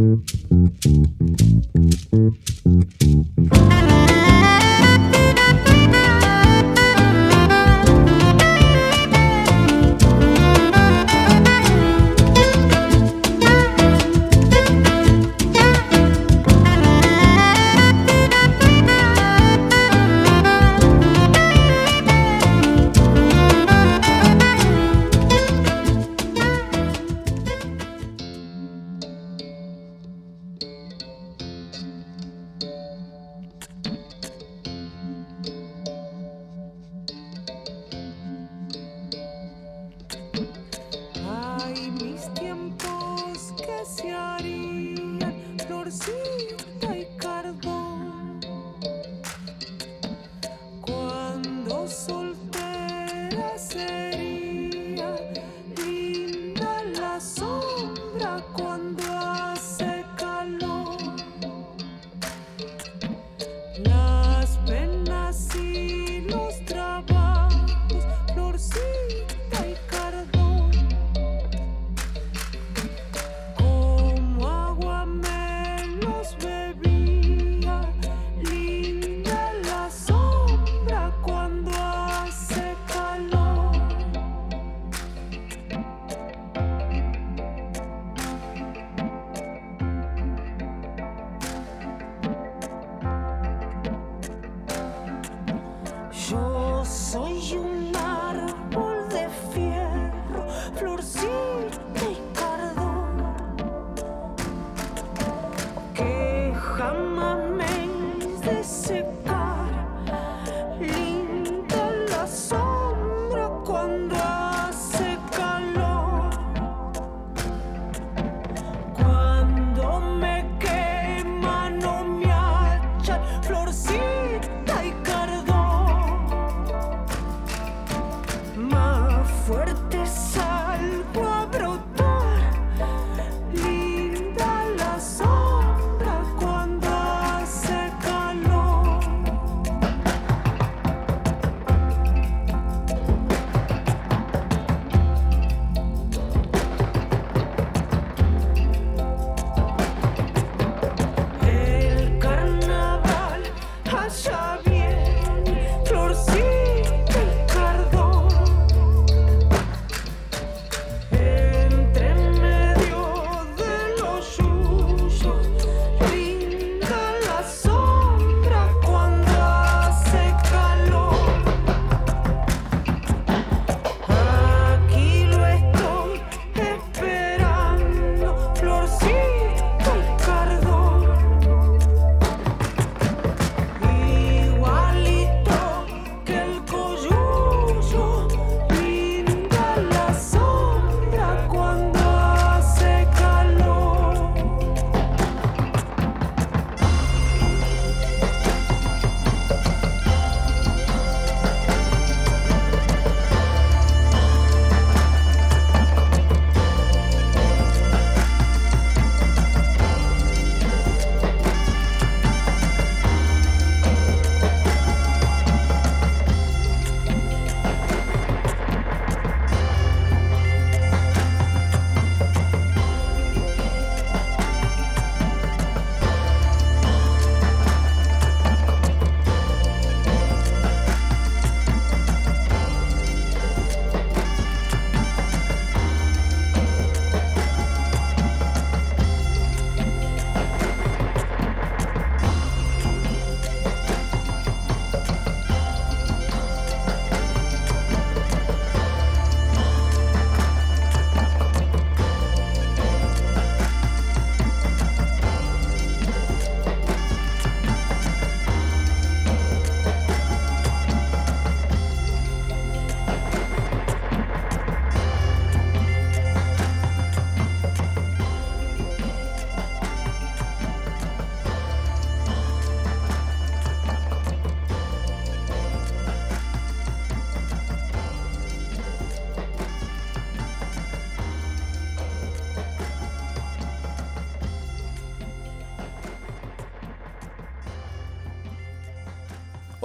Mm-hmm.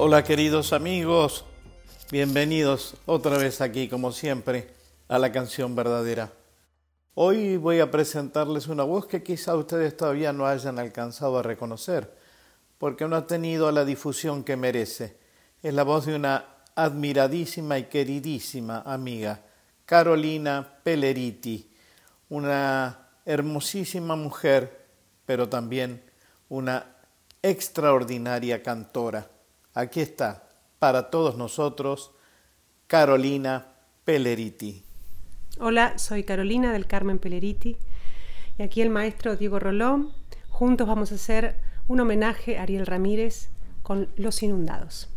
Hola queridos amigos, bienvenidos otra vez aquí como siempre a la canción verdadera. Hoy voy a presentarles una voz que quizá ustedes todavía no hayan alcanzado a reconocer, porque no ha tenido la difusión que merece. Es la voz de una admiradísima y queridísima amiga, Carolina Pelleriti, una hermosísima mujer, pero también una extraordinaria cantora. Aquí está, para todos nosotros, Carolina Pelleriti. Hola, soy Carolina del Carmen Pelleriti y aquí el maestro Diego Rolón. Juntos vamos a hacer un homenaje a Ariel Ramírez con Los Inundados.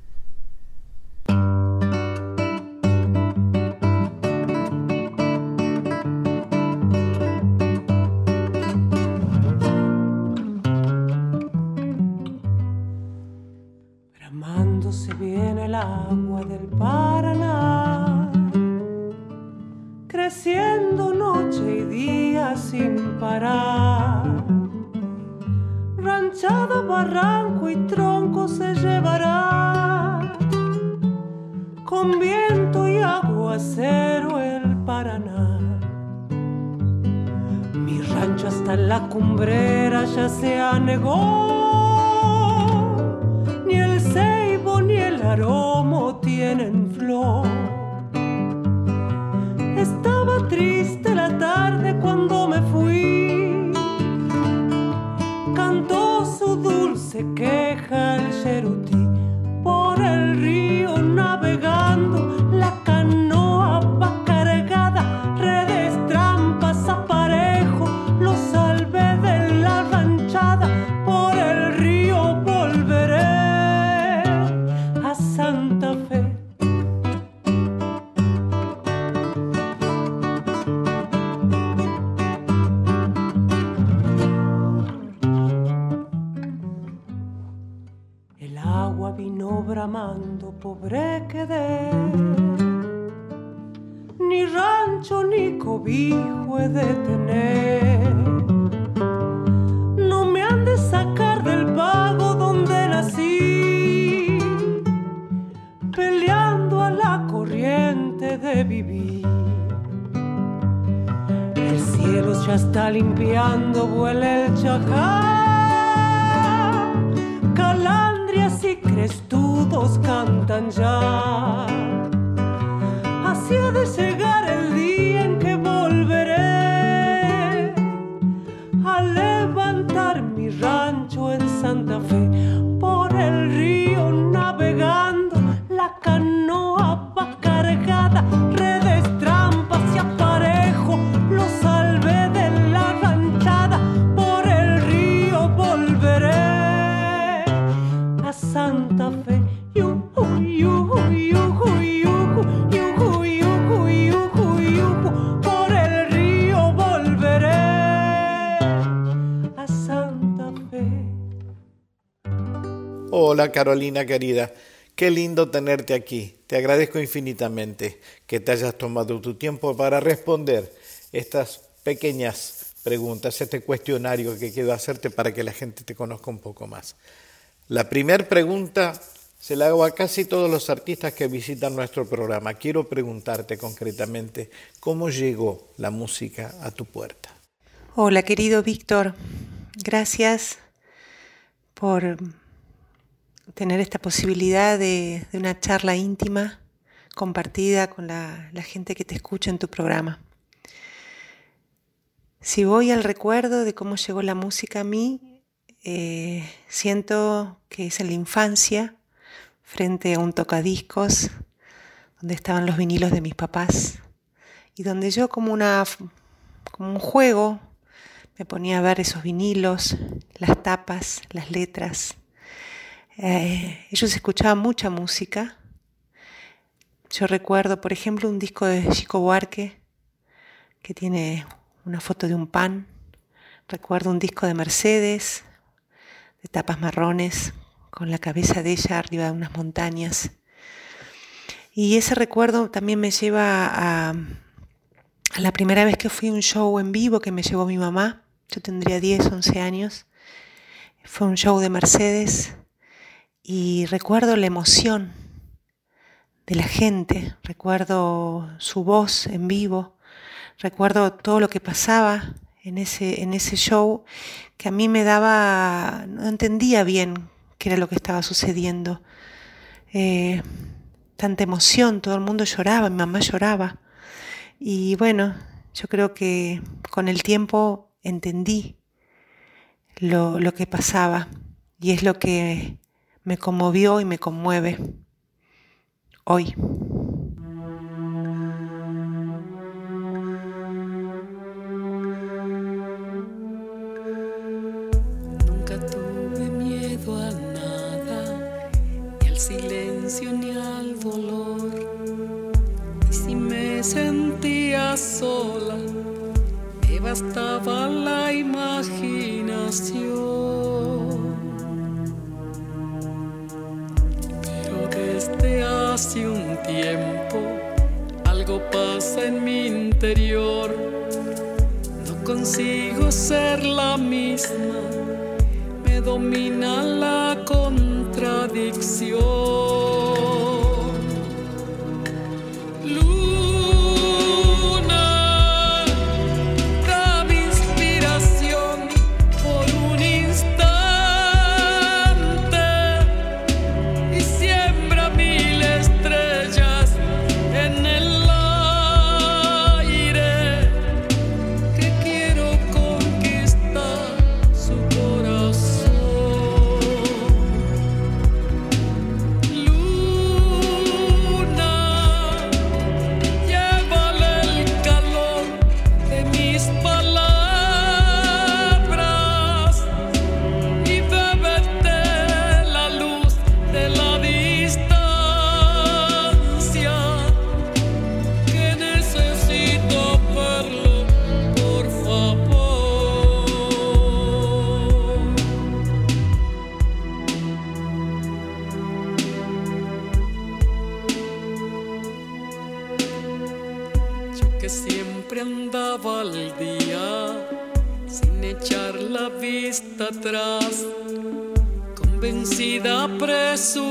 Se llevará, con viento y aguacero el Paraná. Mi rancho hasta la cumbrera ya se anegó, vivir. El cielo ya está limpiando, vuela el chacal y crestudos cantan ya. Carolina querida, qué lindo tenerte aquí. Te agradezco infinitamente que te hayas tomado tu tiempo para responder estas pequeñas preguntas, este cuestionario que quiero hacerte para que la gente te conozca un poco más. La primera pregunta se la hago a casi todos los artistas que visitan nuestro programa. Quiero preguntarte concretamente cómo llegó la música a tu puerta. Hola querido Víctor, gracias por tener esta posibilidad de, una charla íntima compartida con la, gente que te escucha en tu programa. Si voy al recuerdo de cómo llegó la música a mí, eh, siento que es en la infancia, frente a un tocadiscos, donde estaban los vinilos de mis papás, y donde yo como, una, como un juego me ponía a ver esos vinilos, las tapas, las letras, eh, ellos escuchaban mucha música. Yo recuerdo, por ejemplo, un disco de Chico Buarque que tiene una foto de un pan. Recuerdo un disco de Mercedes, de tapas marrones, con la cabeza de ella arriba de unas montañas. Y ese recuerdo también me lleva a, a la primera vez que fui a un show en vivo que me llevó mi mamá. Yo tendría 10, 11 años. Fue un show de Mercedes y recuerdo la emoción de la gente, recuerdo su voz en vivo, recuerdo todo lo que pasaba en ese, en ese show que a mí me daba, no entendía bien qué era lo que estaba sucediendo. Eh, tanta emoción, todo el mundo lloraba, mi mamá lloraba. Y bueno, yo creo que con el tiempo entendí lo, lo que pasaba y es lo que me conmovió y me conmueve hoy. Tiempo algo pasa en mi interior. No consigo ser la misma, me domina la contradicción. atrás, convencida, presupuesta.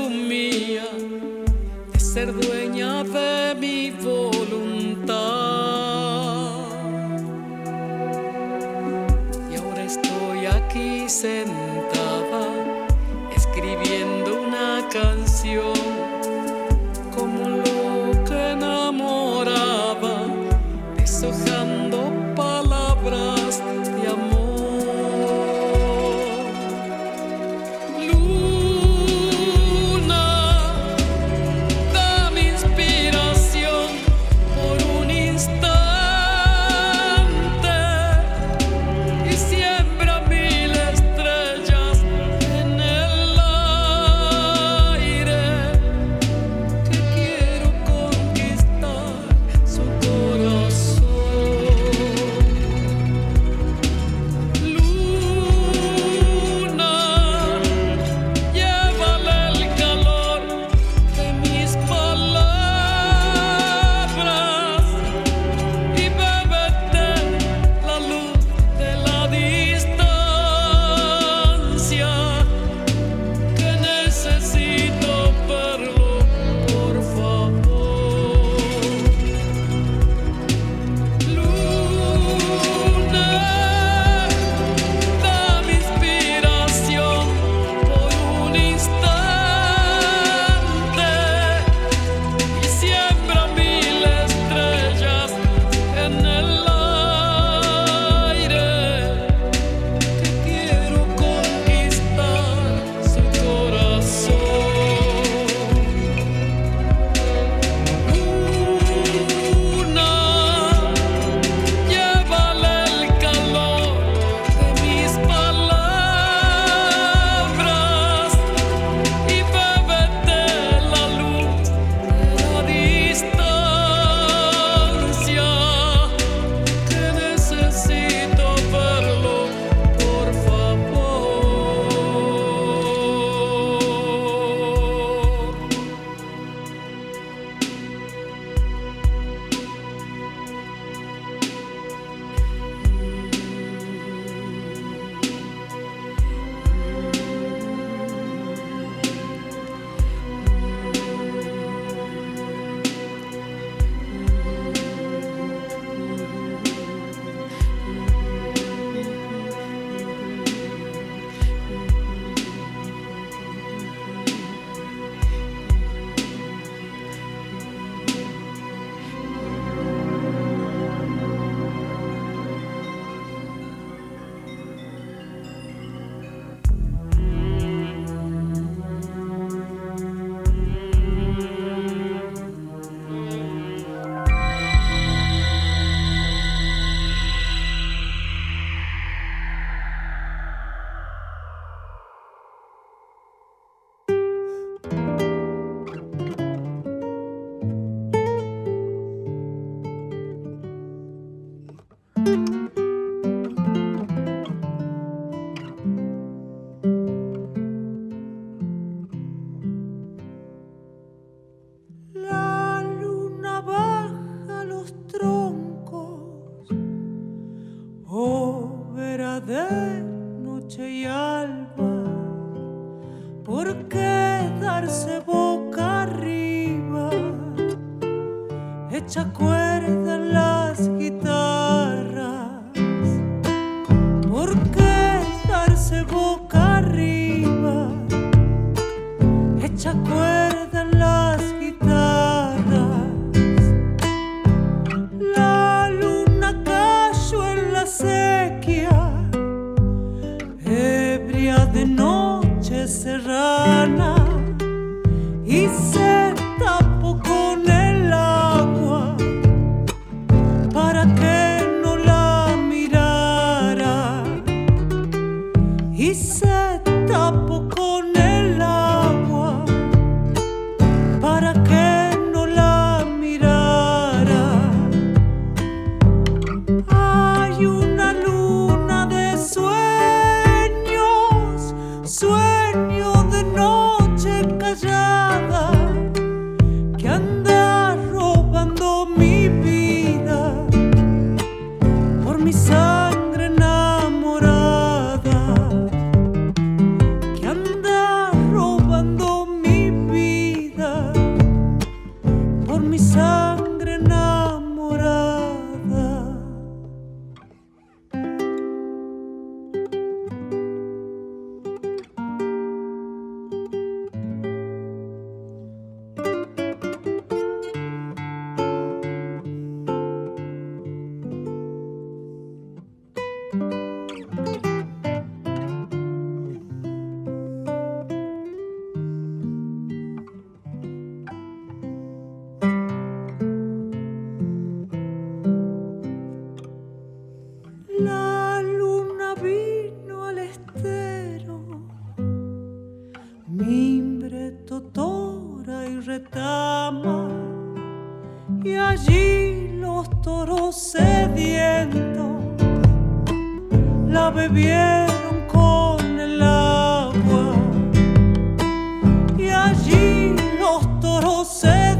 mañana.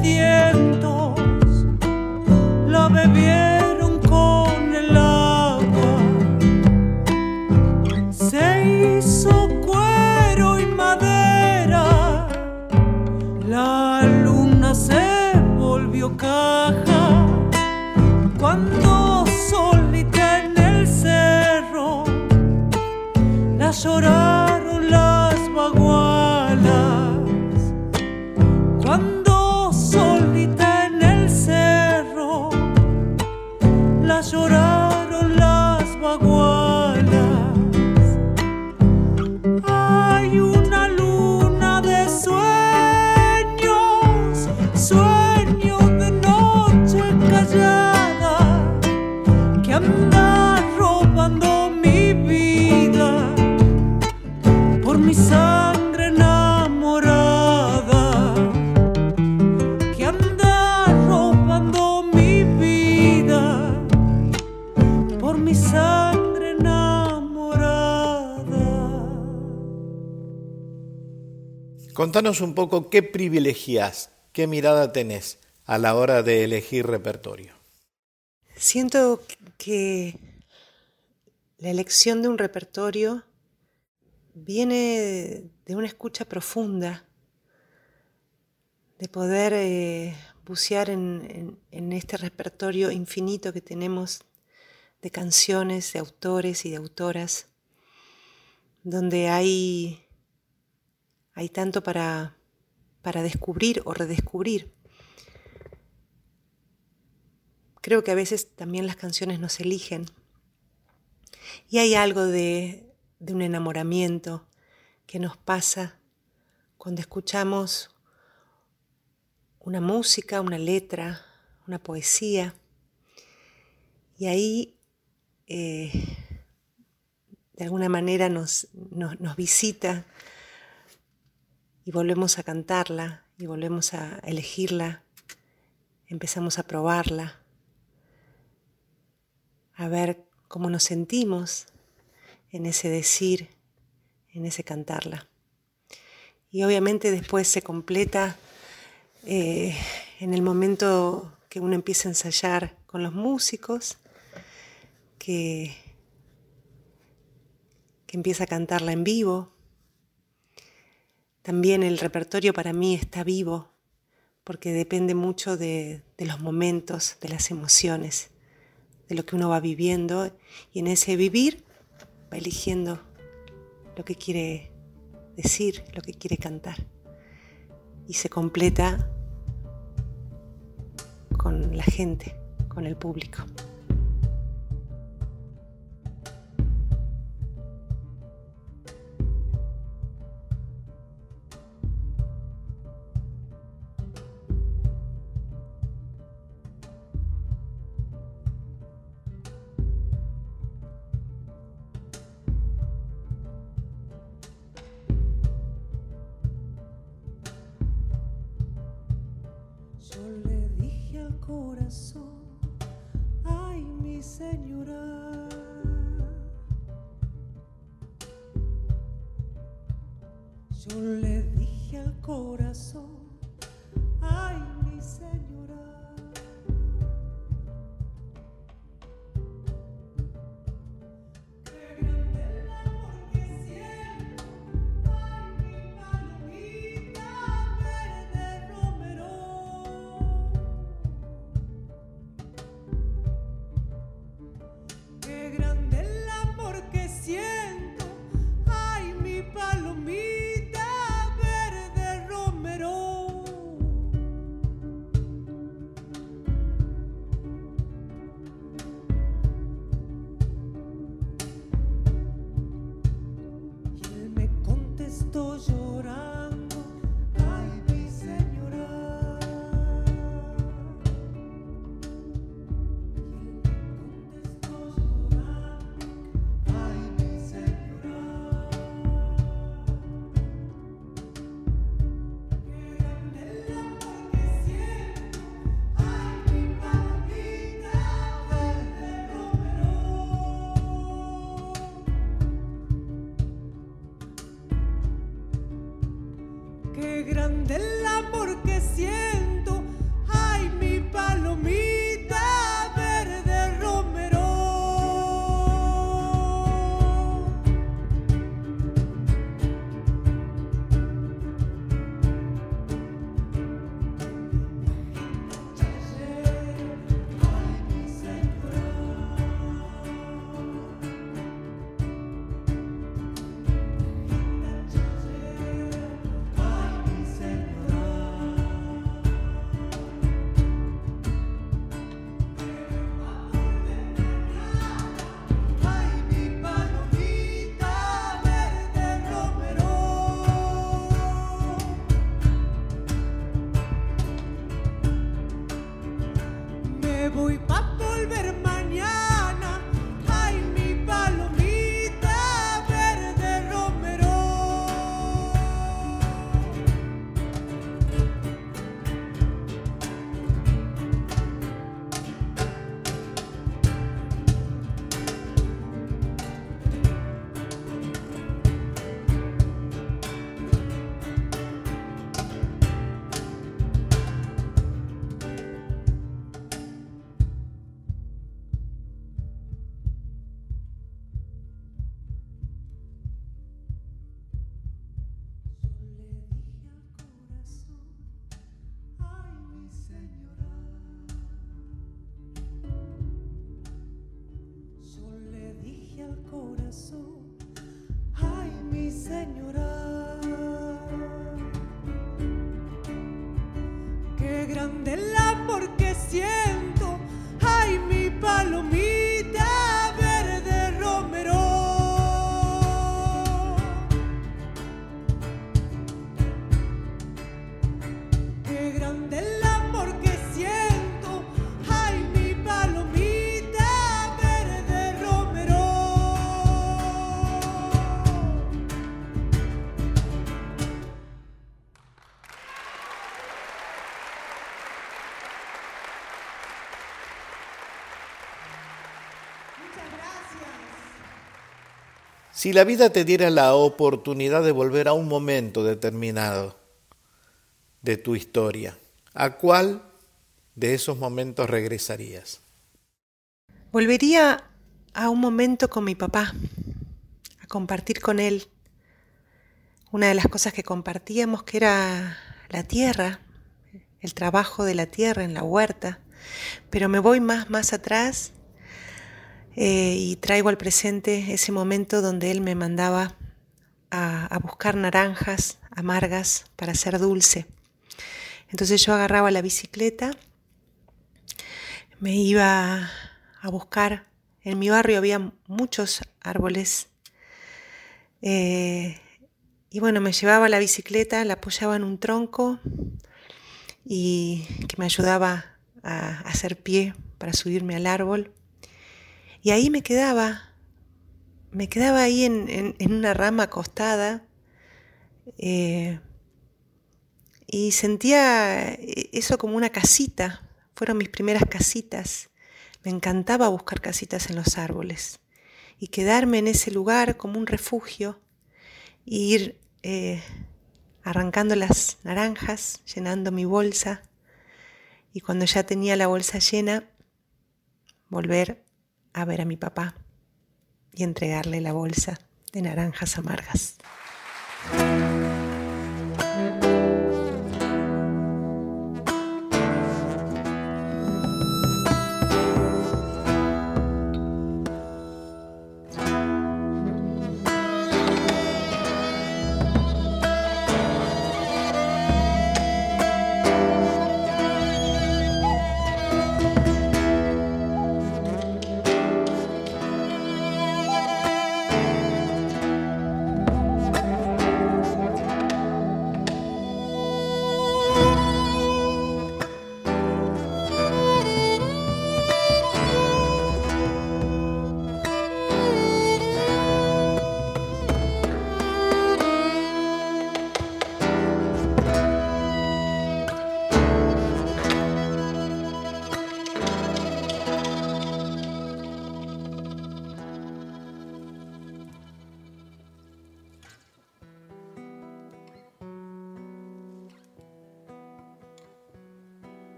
tierra. Contanos un poco qué privilegias, qué mirada tenés a la hora de elegir repertorio. Siento que la elección de un repertorio viene de una escucha profunda, de poder eh, bucear en, este repertorio infinito que tenemos de canciones, de autores y de autoras, donde hay, hay tanto para, para descubrir o redescubrir. Creo que a veces también las canciones nos eligen. Y hay algo de, de un enamoramiento que nos pasa cuando escuchamos una música, una letra, una poesía. Y ahí, eh, de alguna manera, nos, nos, nos visita y volvemos a cantarla y volvemos a elegirla, empezamos a probarla, a ver cómo nos sentimos en ese decir, en ese cantarla. Y obviamente después se completa eh, en el momento que uno empieza a ensayar con los músicos, que, que empieza a cantarla en vivo. También el repertorio para mí está vivo porque depende mucho de, de los momentos, de las emociones, de lo que uno va viviendo y en ese vivir va eligiendo lo que quiere decir, lo que quiere cantar y se completa con la gente, con el público. Yo le dije al corazón, ay mi Señor. Si la vida te diera la oportunidad de volver a un momento determinado de tu historia, ¿a cuál de esos momentos regresarías? Volvería a un momento con mi papá, a compartir con él una de las cosas que compartíamos, que era la tierra, el trabajo de la tierra en la huerta. Pero me voy más, más atrás eh, y traigo al presente ese momento donde él me mandaba a, buscar naranjas amargas para hacer dulce. Entonces yo agarraba la bicicleta, me iba a buscar. En mi barrio había muchos árboles. Eh, y bueno, me llevaba la bicicleta, la apoyaba en un tronco y que me ayudaba a hacer pie para subirme al árbol. Y ahí me quedaba, me quedaba ahí en, una rama acostada eh, y sentía eso como una casita, fueron mis primeras casitas. Me encantaba buscar casitas en los árboles y quedarme en ese lugar como un refugio e ir eh, arrancando las naranjas, llenando mi bolsa y cuando ya tenía la bolsa llena, volver a ver a mi papá y entregarle la bolsa de naranjas amargas.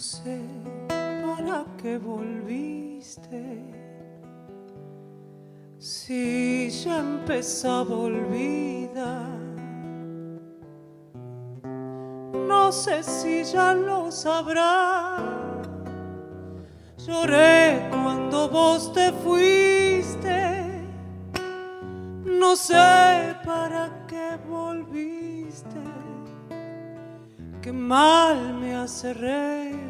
Sé para qué volviste. Si ya empezaba a. No sé si ya lo sabrás. Lloré cuando vos te fuiste. No sé para qué volviste. Qué mal me hace.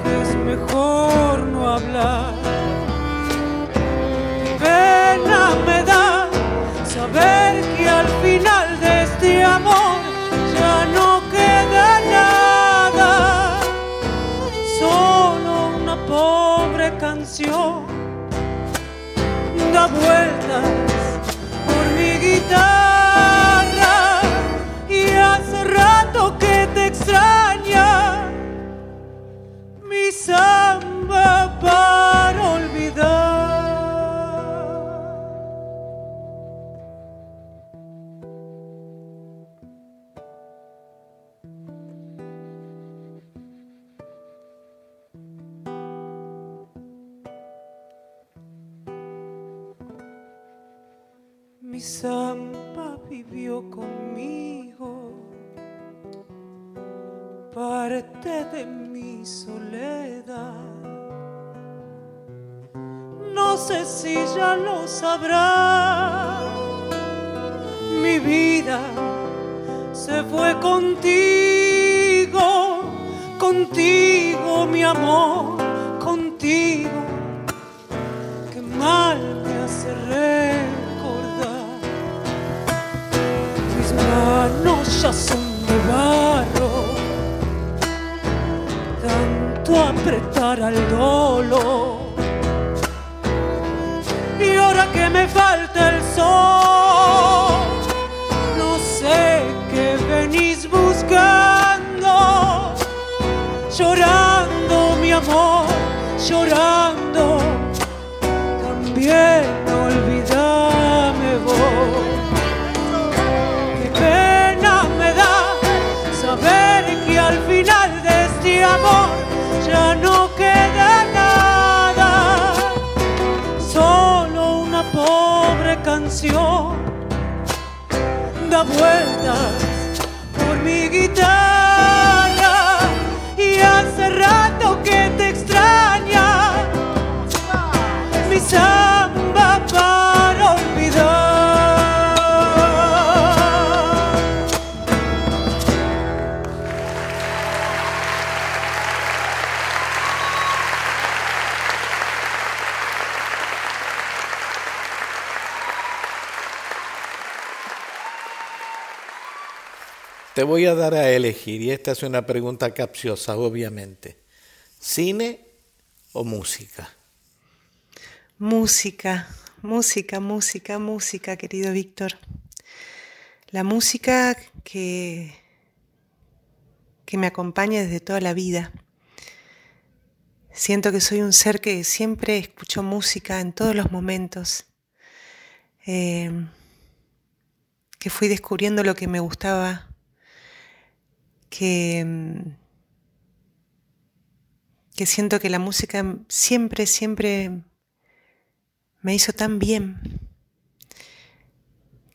mejor no hablar. Pena me da saber que al final de este amor ya no queda nada, solo una pobre canción da vueltas conmigo, parte de mi soledad. No sé si ya lo sabrás. Mi vida se fue contigo, contigo, mi amor, contigo. Qué mal me hace recordar. Manos ya son de barro, tanto apretar al dolor. Y ahora que me falta el sol, no sé qué venís buscando, llorando mi amor, llorando, también da Te voy a dar a elegir, y esta es una pregunta capciosa, obviamente. ¿Cine o música? Música, música, música, música, querido Víctor. La música que, que me acompaña desde toda la vida. Siento que soy un ser que siempre escuchó música en todos los momentos. Eh, que fui descubriendo lo que me gustaba, que, mm, que siento que la música siempre, siempre me hizo tan bien,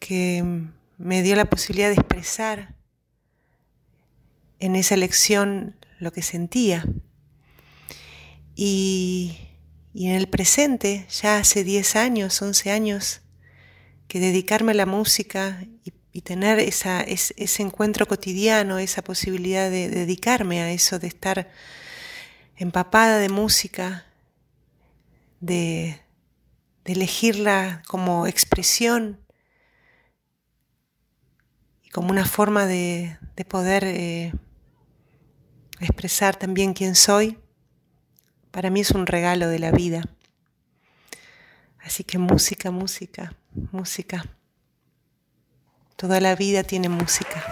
que me dio la posibilidad de expresar en esa elección lo que sentía. Y, y en el presente, ya hace 10 años, 11 años, que dedicarme a la música y, y tener ese encuentro cotidiano, esa posibilidad de, de dedicarme a eso, de estar empapada de música, de, de elegirla como expresión y como una forma de, de poder eh, expresar también quién soy, para mí es un regalo de la vida. Así que música, música, música. Toda la vida tiene música.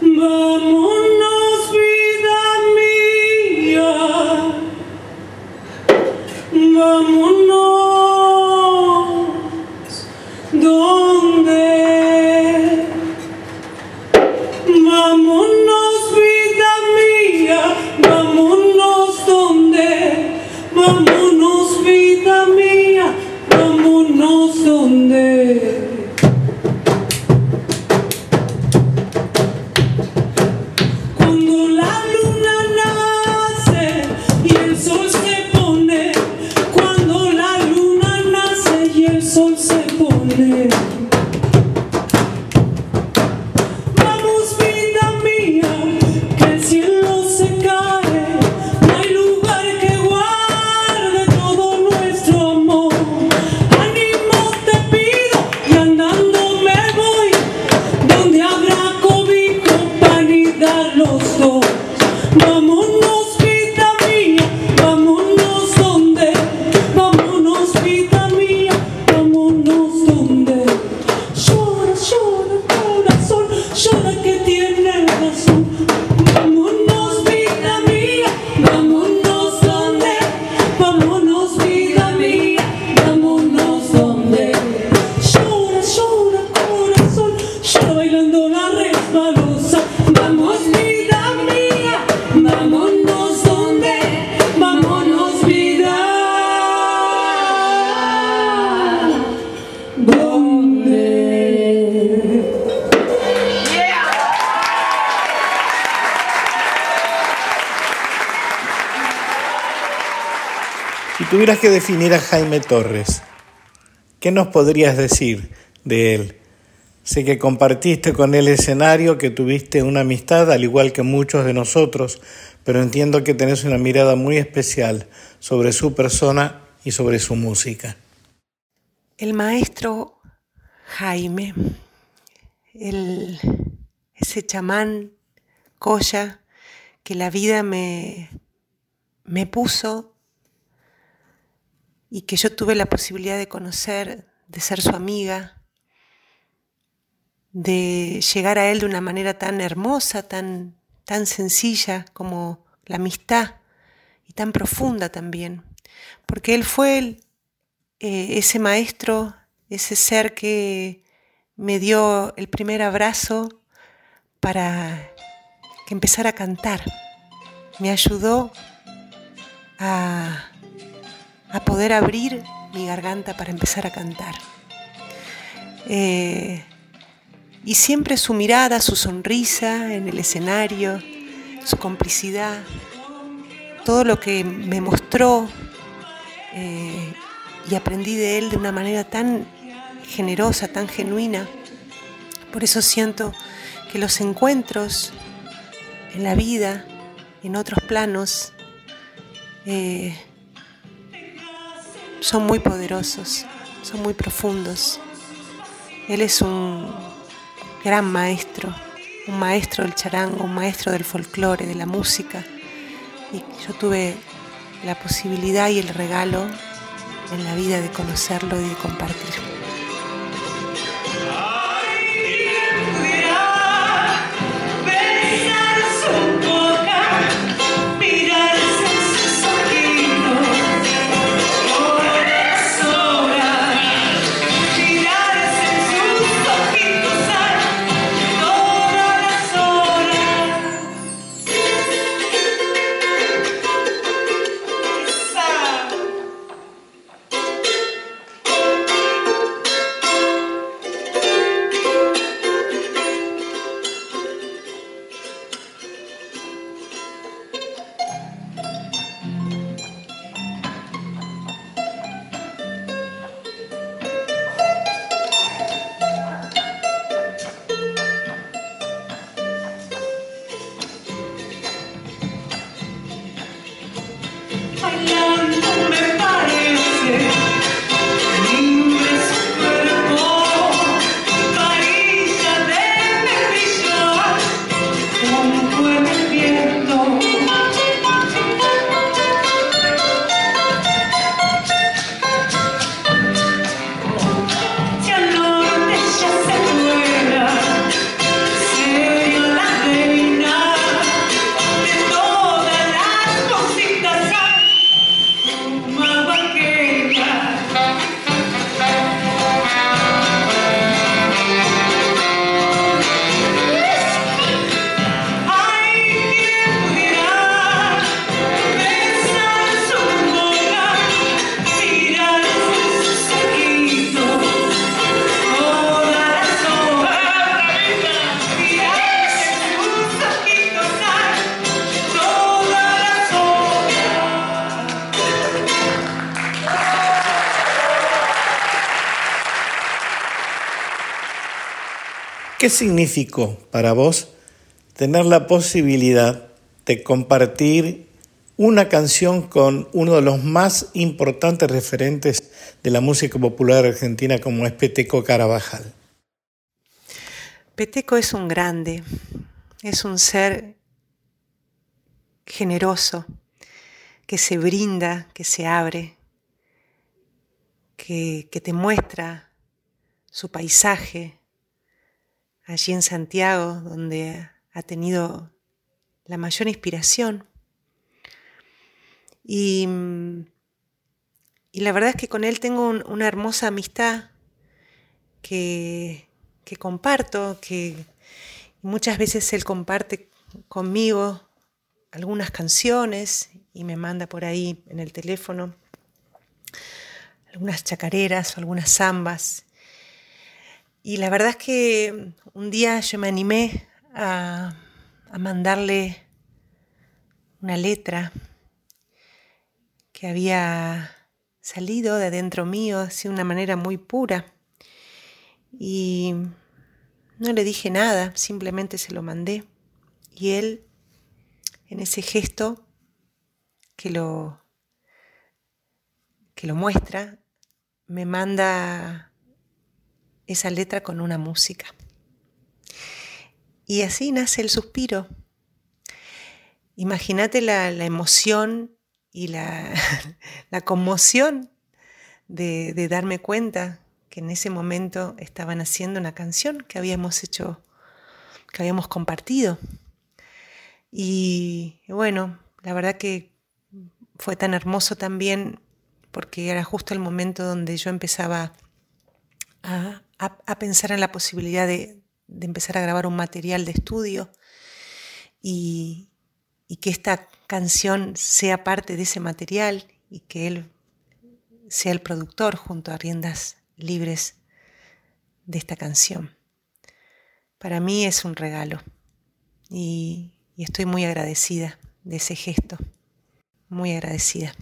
Vámonos, tuvieras que definir a Jaime Torres, ¿qué nos podrías decir de él? Sé que compartiste con él escenario, que tuviste una amistad, al igual que muchos de nosotros, pero entiendo que tenés una mirada muy especial sobre su persona y sobre su música. El maestro Jaime, el, ese chamán Coya que la vida me, me puso y que yo tuve la posibilidad de conocer, de ser su amiga, de llegar a él de una manera tan hermosa, tan, tan sencilla como la amistad y tan profunda también, porque él fue eh, ese maestro, ese ser que me dio el primer abrazo para que empezara a cantar. Me ayudó a, poder abrir mi garganta para empezar a cantar. Eh, y siempre su mirada, su sonrisa en el escenario, su complicidad, todo lo que me mostró eh, y aprendí de él de una manera tan generosa, tan genuina. Por eso siento que los encuentros en la vida, en otros planos, eh, son muy poderosos, son muy profundos. Él es un gran maestro, un maestro del charango, un maestro del folclore, de la música. Y yo tuve la posibilidad y el regalo en la vida de conocerlo y de compartir. ¿Qué significó para vos tener la posibilidad de compartir una canción con uno de los más importantes referentes de la música popular argentina como es Peteco Carabajal? Peteco es un grande, es un ser generoso, que se brinda, que se abre, que, que te muestra su paisaje, allí en Santiago, donde ha tenido la mayor inspiración. Y, la verdad es que con él tengo una hermosa amistad que, comparto, que muchas veces él comparte conmigo algunas canciones y me manda por ahí en el teléfono algunas chacareras o algunas zambas. Y la verdad es que un día yo me animé a, mandarle una letra que había salido de adentro mío de una manera muy pura. Y no le dije nada, simplemente se lo mandé. Y él, en ese gesto que lo, que lo muestra, me manda esa letra con una música. Y así nace el suspiro. Imagínate la, emoción y la, conmoción de, darme cuenta que en ese momento estaban haciendo una canción que habíamos hecho, que habíamos compartido. Y bueno, la verdad que fue tan hermoso también porque era justo el momento donde yo empezaba a, pensar en la posibilidad de, empezar a grabar un material de estudio y, que esta canción sea parte de ese material y que él sea el productor junto a riendas libres de esta canción. Para mí es un regalo y estoy muy agradecida de ese gesto, muy agradecida.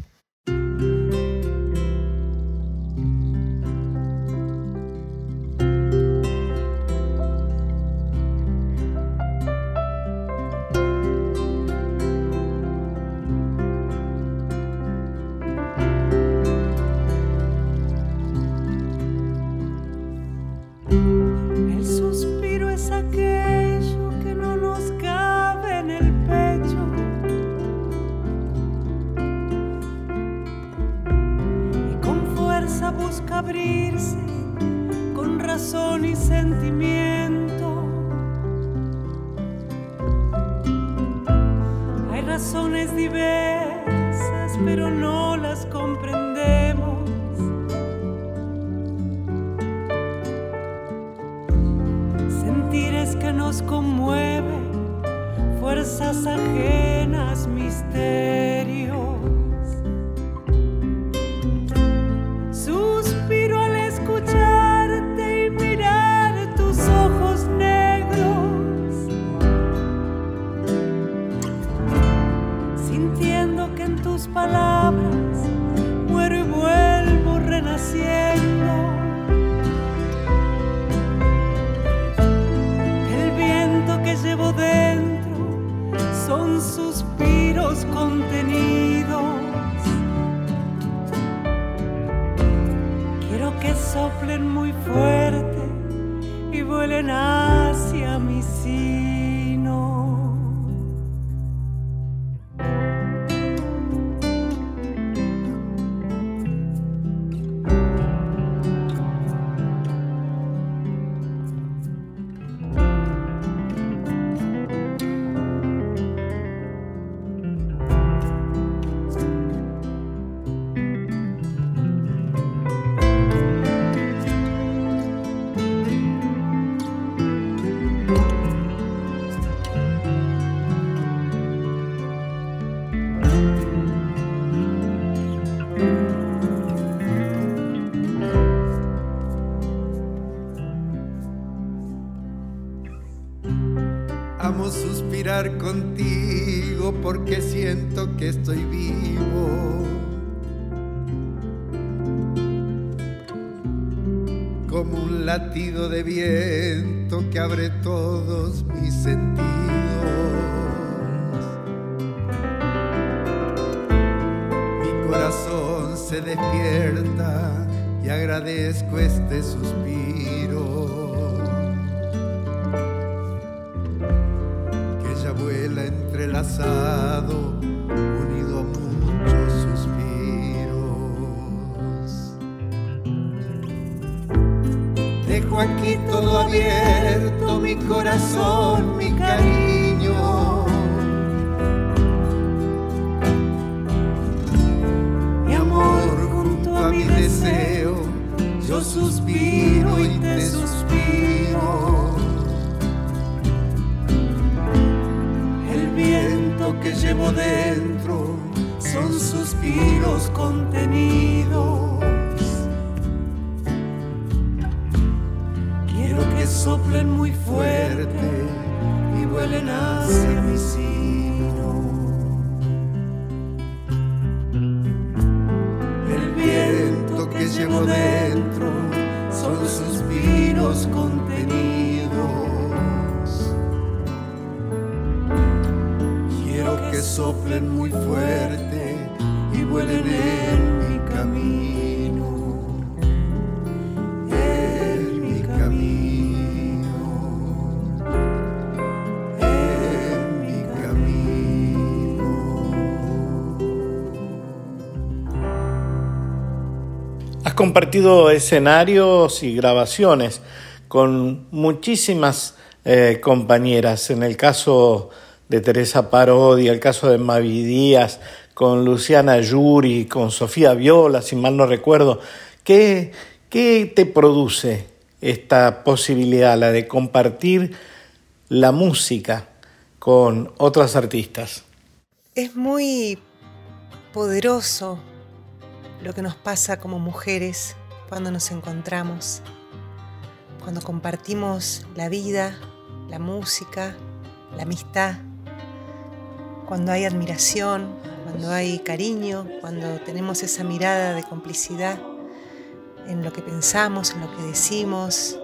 Latido de viento que abre todos mis sentidos. Mi corazón se despierta y agradezco este suspiro. Compartido escenarios y grabaciones con muchísimas eh, compañeras. En el caso de Teresa Parodi, el caso de Mavi Díaz, con Luciana Yuri, con Sofía Viola, si mal no recuerdo. ¿Qué, qué te produce esta posibilidad, la de compartir la música con otras artistas? Es muy poderoso lo que nos pasa como mujeres cuando nos encontramos, cuando compartimos la vida, la música, la amistad, cuando hay admiración, cuando hay cariño, cuando tenemos esa mirada de complicidad en lo que pensamos, en lo que decimos.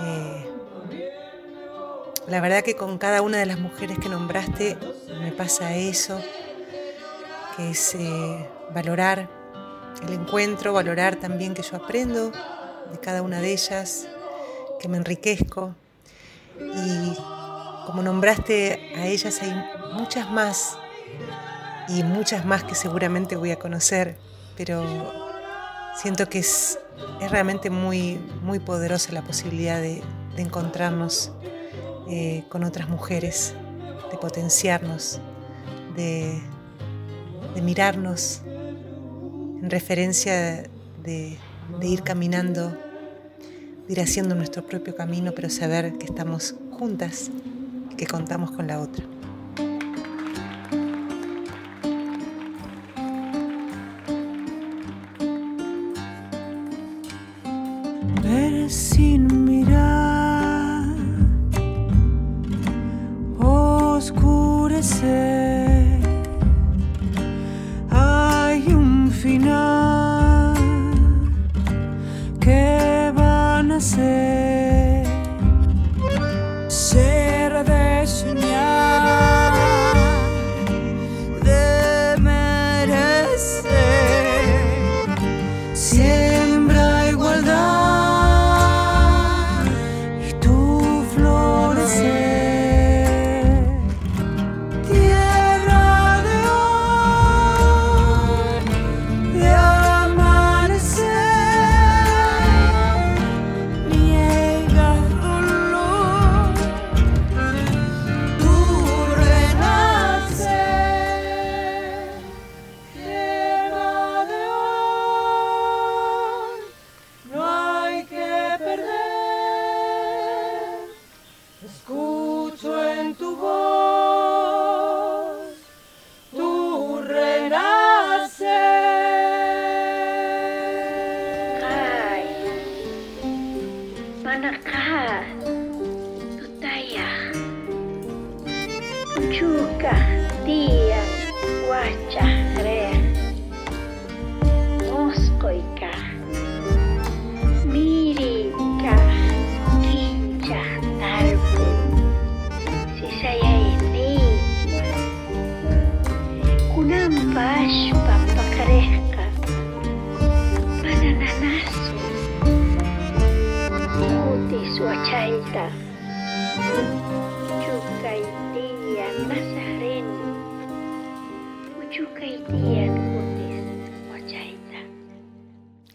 Eh, la verdad que con cada una de las mujeres que nombraste me pasa eso, que es eh, valorar el encuentro, valorar también que yo aprendo de cada una de ellas, que me enriquezco. Y como nombraste a ellas, hay muchas más y muchas más que seguramente voy a conocer, pero siento que es, es realmente muy, muy poderosa la posibilidad de, encontrarnos eh, con otras mujeres, de potenciarnos, de, mirarnos en referencia de, ir caminando, de ir haciendo nuestro propio camino, pero saber que estamos juntas que contamos con la otra.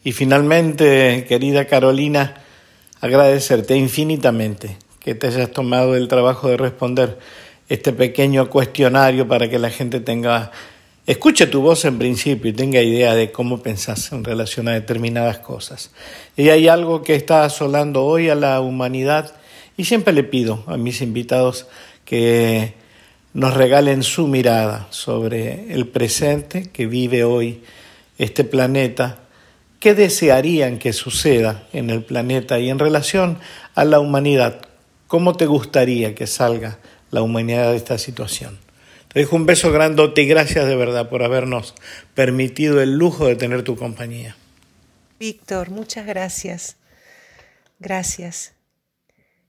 Y finalmente, querida Carolina, agradecerte infinitamente que te hayas tomado el trabajo de responder este pequeño cuestionario para que la gente tenga, escuche tu voz en principio y tenga idea de cómo pensás en relación a determinadas cosas. Y hay algo que está asolando hoy a la humanidad y siempre le pido a mis invitados que nos regalen su mirada sobre el presente que vive hoy este planeta ¿Qué desearían que suceda en el planeta y en relación a la humanidad? ¿Cómo te gustaría que salga la humanidad de esta situación? Te dejo un beso grandote y gracias de verdad por habernos permitido el lujo de tener tu compañía. Víctor, muchas gracias. Gracias.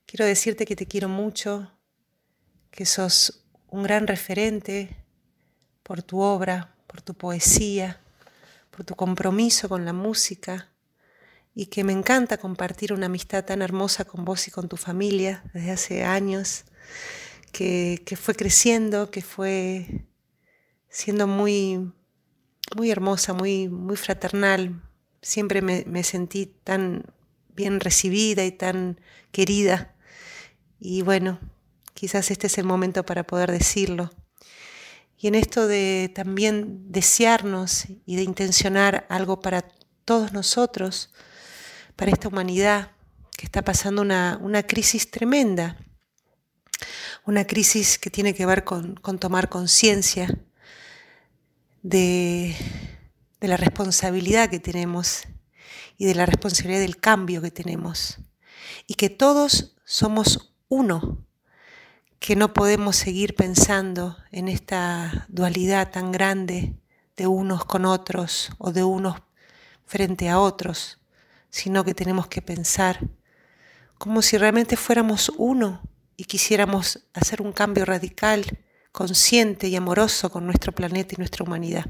Quiero decirte que te quiero mucho, que sos un gran referente por tu obra, por tu poesía por tu compromiso con la música y que me encanta compartir una amistad tan hermosa con vos y con tu familia desde hace años, que, fue creciendo, que fue siendo muy, muy hermosa, muy, muy fraternal. siempre me, me sentí tan bien recibida y tan querida. Y bueno, quizás este es el momento para poder decirlo. Y en esto de también desearnos y de intencionar algo para todos nosotros, para esta humanidad que está pasando una, una crisis tremenda, una crisis que tiene que ver con, tomar conciencia de, de la responsabilidad que tenemos y de la responsabilidad del cambio que tenemos. Y que todos somos uno, que no podemos seguir pensando en esta dualidad tan grande de unos con otros o de unos frente a otros, sino que tenemos que pensar como si realmente fuéramos uno y quisiéramos hacer un cambio radical, consciente y amoroso con nuestro planeta y nuestra humanidad.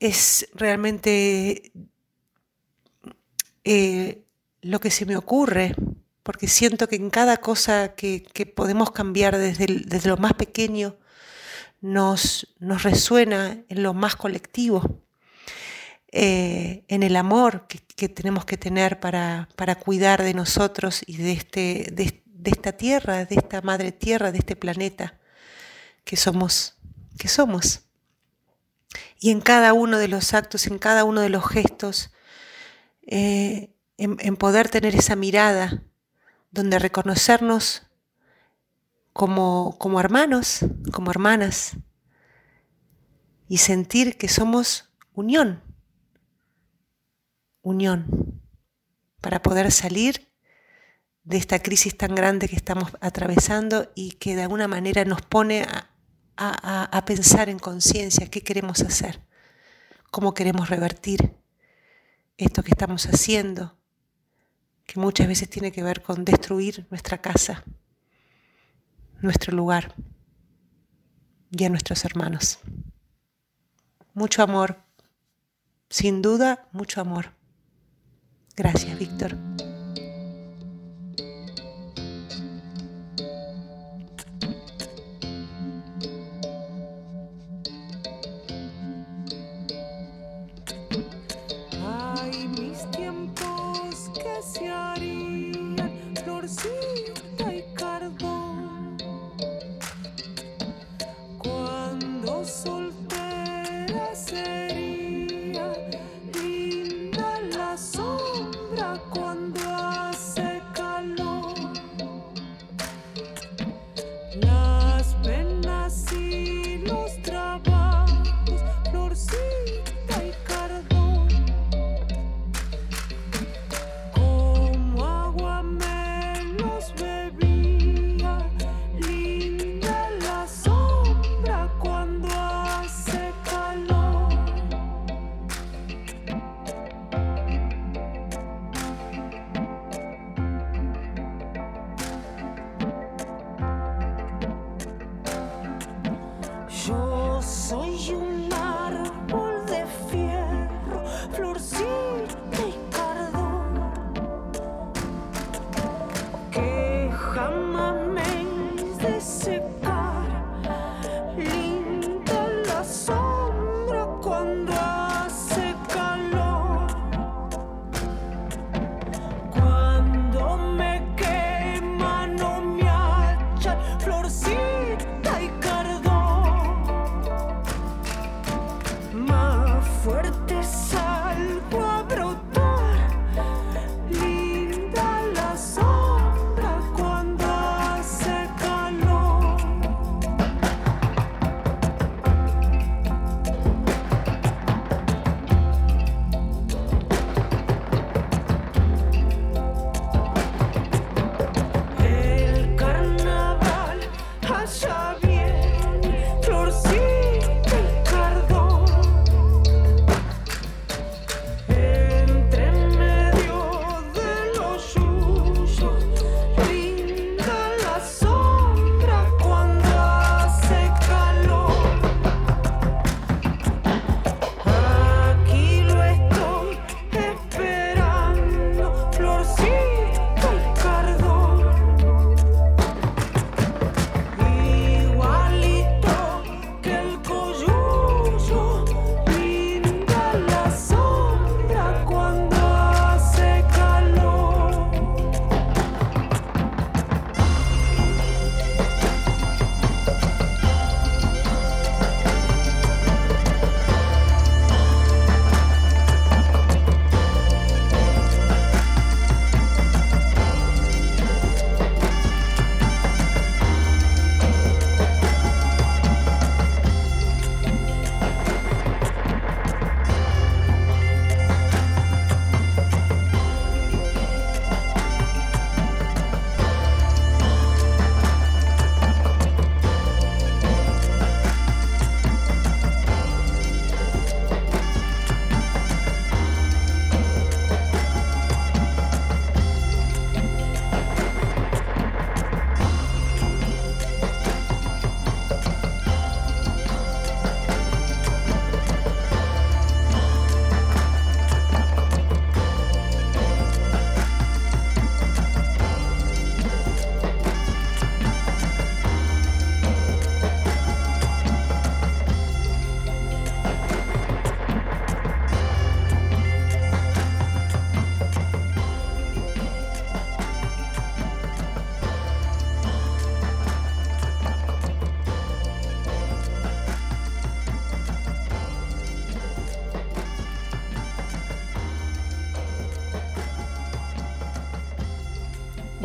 Es realmente eh, lo que se me ocurre porque siento que en cada cosa que, podemos cambiar desde, desde, lo más pequeño nos, nos, resuena en lo más colectivo, eh, en el amor que, tenemos que tener para, para, cuidar de nosotros y de, este, de, de, esta tierra, de esta madre tierra, de este planeta que somos, que somos. Y en cada uno de los actos, en cada uno de los gestos, eh, en poder tener esa mirada donde reconocernos como, como hermanos, como hermanas, y sentir que somos unión, unión, para poder salir de esta crisis tan grande que estamos atravesando y que de alguna manera nos pone a, a pensar en conciencia qué queremos hacer, cómo queremos revertir esto que estamos haciendo, que muchas veces tiene que ver con destruir nuestra casa, nuestro lugar y a nuestros hermanos. Mucho amor, sin duda, mucho amor. Gracias, Víctor.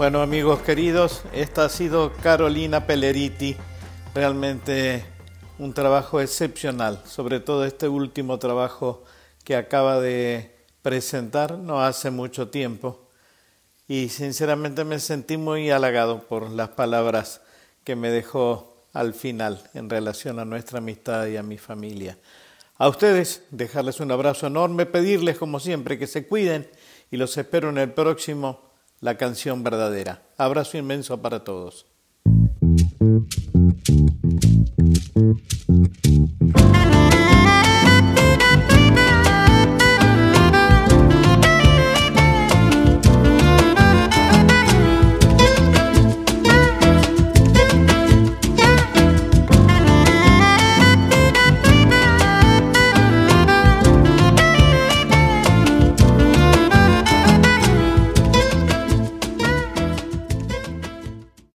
Bueno amigos queridos, esta ha sido Carolina Pelleriti, realmente un trabajo excepcional, sobre todo este último trabajo que acaba de presentar no hace mucho tiempo y sinceramente me sentí muy halagado por las palabras que me dejó al final en relación a nuestra amistad y a mi familia. A ustedes, dejarles un abrazo enorme, pedirles como siempre que se cuiden y los espero en el próximo la canción verdadera. Abrazo inmenso para todos.